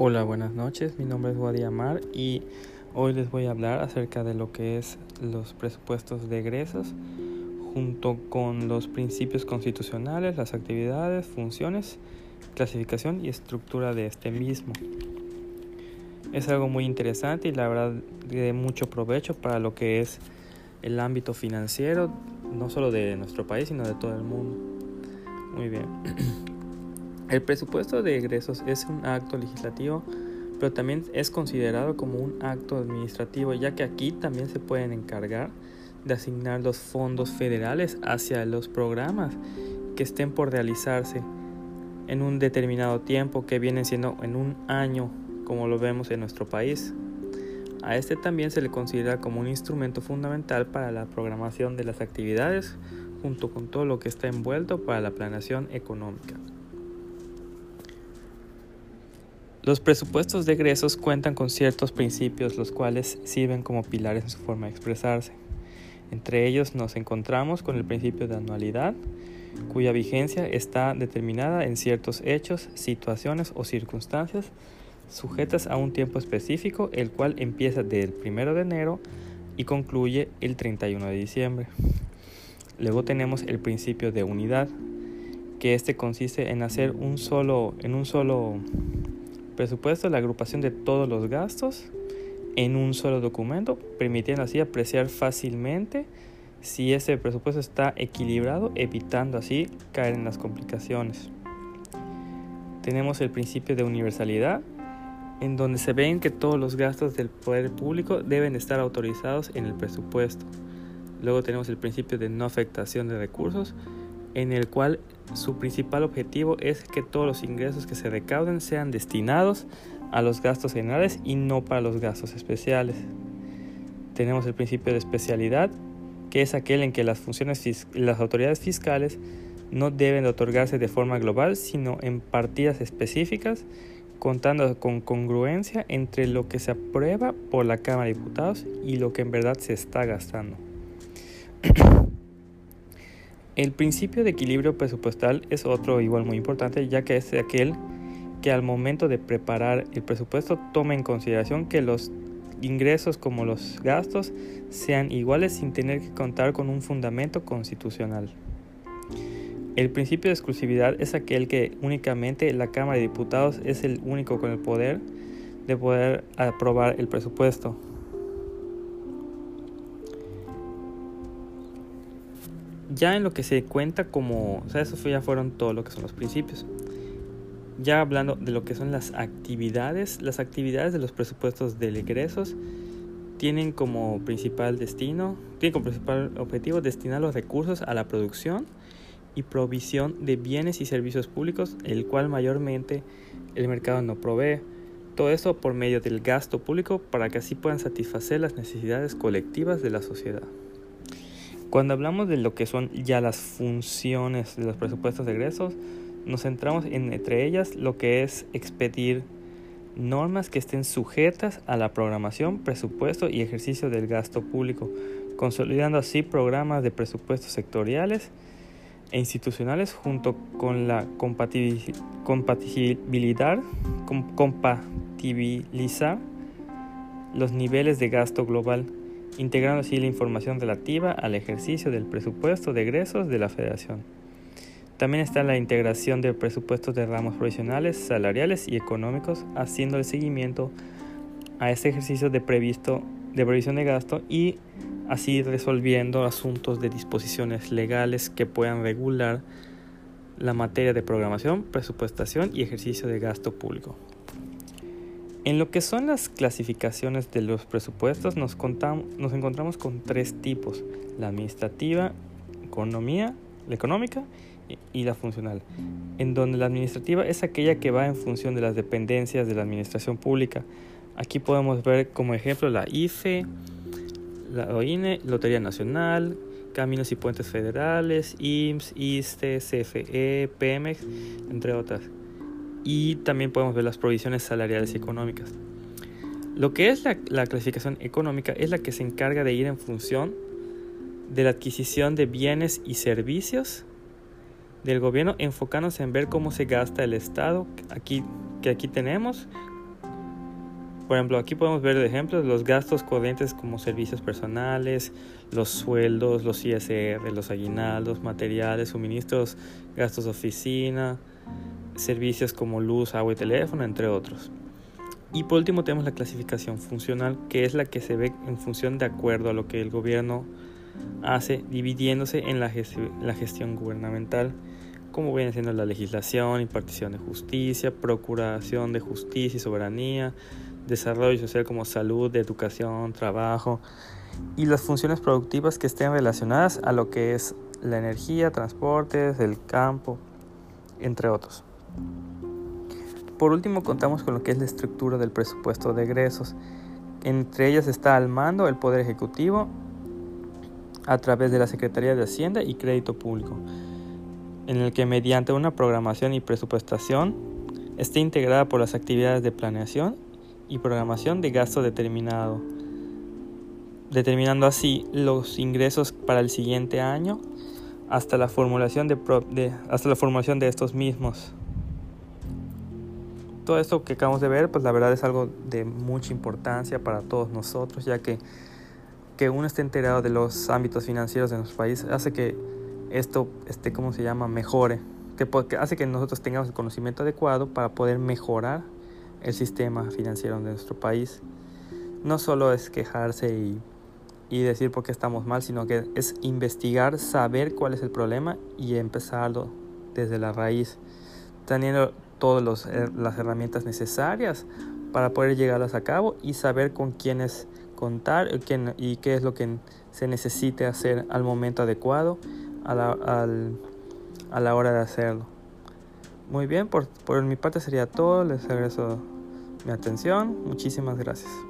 Hola, buenas noches. Mi nombre es Wadi y hoy les voy a hablar acerca de lo que es los presupuestos de egresos junto con los principios constitucionales, las actividades, funciones, clasificación y estructura de este mismo. Es algo muy interesante y la verdad de mucho provecho para lo que es el ámbito financiero, no solo de nuestro país, sino de todo el mundo. Muy bien. El presupuesto de egresos es un acto legislativo, pero también es considerado como un acto administrativo, ya que aquí también se pueden encargar de asignar los fondos federales hacia los programas que estén por realizarse en un determinado tiempo que viene siendo en un año, como lo vemos en nuestro país. A este también se le considera como un instrumento fundamental para la programación de las actividades junto con todo lo que está envuelto para la planeación económica. Los presupuestos de egresos cuentan con ciertos principios los cuales sirven como pilares en su forma de expresarse. Entre ellos nos encontramos con el principio de anualidad, cuya vigencia está determinada en ciertos hechos, situaciones o circunstancias sujetas a un tiempo específico, el cual empieza del 1 de enero y concluye el 31 de diciembre. Luego tenemos el principio de unidad, que este consiste en hacer un solo en un solo presupuesto la agrupación de todos los gastos en un solo documento, permitiendo así apreciar fácilmente si ese presupuesto está equilibrado, evitando así caer en las complicaciones. Tenemos el principio de universalidad, en donde se ven que todos los gastos del poder público deben estar autorizados en el presupuesto. Luego tenemos el principio de no afectación de recursos, en el cual su principal objetivo es que todos los ingresos que se recauden sean destinados a los gastos generales y no para los gastos especiales. Tenemos el principio de especialidad, que es aquel en que las funciones las autoridades fiscales no deben otorgarse de forma global, sino en partidas específicas, contando con congruencia entre lo que se aprueba por la Cámara de Diputados y lo que en verdad se está gastando. El principio de equilibrio presupuestal es otro igual muy importante, ya que es aquel que al momento de preparar el presupuesto toma en consideración que los ingresos como los gastos sean iguales sin tener que contar con un fundamento constitucional. El principio de exclusividad es aquel que únicamente la Cámara de Diputados es el único con el poder de poder aprobar el presupuesto. Ya en lo que se cuenta como, o sea, eso ya fueron todo lo que son los principios. Ya hablando de lo que son las actividades, las actividades de los presupuestos de egresos tienen como principal destino, tienen como principal objetivo destinar los recursos a la producción y provisión de bienes y servicios públicos, el cual mayormente el mercado no provee. Todo eso por medio del gasto público para que así puedan satisfacer las necesidades colectivas de la sociedad. Cuando hablamos de lo que son ya las funciones de los presupuestos de egresos, nos centramos en entre ellas lo que es expedir normas que estén sujetas a la programación, presupuesto y ejercicio del gasto público, consolidando así programas de presupuestos sectoriales e institucionales junto con la compatibilidad, compatibilizar los niveles de gasto global integrando así la información relativa al ejercicio del presupuesto de egresos de la Federación. También está la integración de presupuestos de ramos provisionales, salariales y económicos, haciendo el seguimiento a este ejercicio de, previsto, de previsión de gasto y así resolviendo asuntos de disposiciones legales que puedan regular la materia de programación, presupuestación y ejercicio de gasto público. En lo que son las clasificaciones de los presupuestos nos, encontramos con tres tipos, la administrativa, economía, la económica y la funcional, en donde la administrativa es aquella que va en función de las dependencias de la administración pública. Aquí podemos ver como ejemplo la IFE, la OINE, Lotería Nacional, Caminos y Puentes Federales, IMSS, ISTE, CFE, PEMEX, entre otras y también podemos ver las provisiones salariales y económicas. Lo que es la, la, clasificación económica es la que se encarga de ir en función de la adquisición de bienes y servicios del gobierno, enfocándose en ver cómo se gasta el Estado aquí, que aquí tenemos, Por ejemplo, aquí podemos ver ejemplos los gastos corrientes como servicios personales, los sueldos, los ISR, los aguinaldos, materiales, suministros, gastos de oficina, servicios como luz, agua y teléfono, entre otros. Y por último tenemos la clasificación funcional, que es la que se ve en función de acuerdo a lo que el gobierno hace, dividiéndose en la, la gestión gubernamental, como viene siendo la legislación, impartición de justicia, procuración de justicia y soberanía, desarrollo social como salud, educación, trabajo y las funciones productivas que estén relacionadas a lo que es la energía, transportes, el campo, entre otros. Por último, contamos con lo que es la estructura del presupuesto de egresos. Entre ellas está al mando el Poder Ejecutivo a través de la Secretaría de Hacienda y Crédito Público, en el que mediante una programación y presupuestación esté integrada por las actividades de planeación y programación de gasto determinado, determinando así los ingresos para el siguiente año hasta la formulación de, hasta la formulación de estos mismos. Todo esto que acabamos de ver, pues la verdad es algo de mucha importancia para todos nosotros, ya que que uno esté enterado de los ámbitos financieros de nuestro país hace que esto, este, ¿cómo se llama?, mejore, que hace que nosotros tengamos el conocimiento adecuado para poder mejorar el sistema financiero de nuestro país. No solo es quejarse y, y decir por qué estamos mal, sino que es investigar, saber cuál es el problema y empezarlo desde la raíz, teniendo todas eh, las herramientas necesarias para poder llegarlas a cabo y saber con quiénes contar y qué es lo que se necesite hacer al momento adecuado a la, a la hora de hacerlo. Muy bien, por, por mi parte sería todo. Les agradezco mi atención. Muchísimas gracias.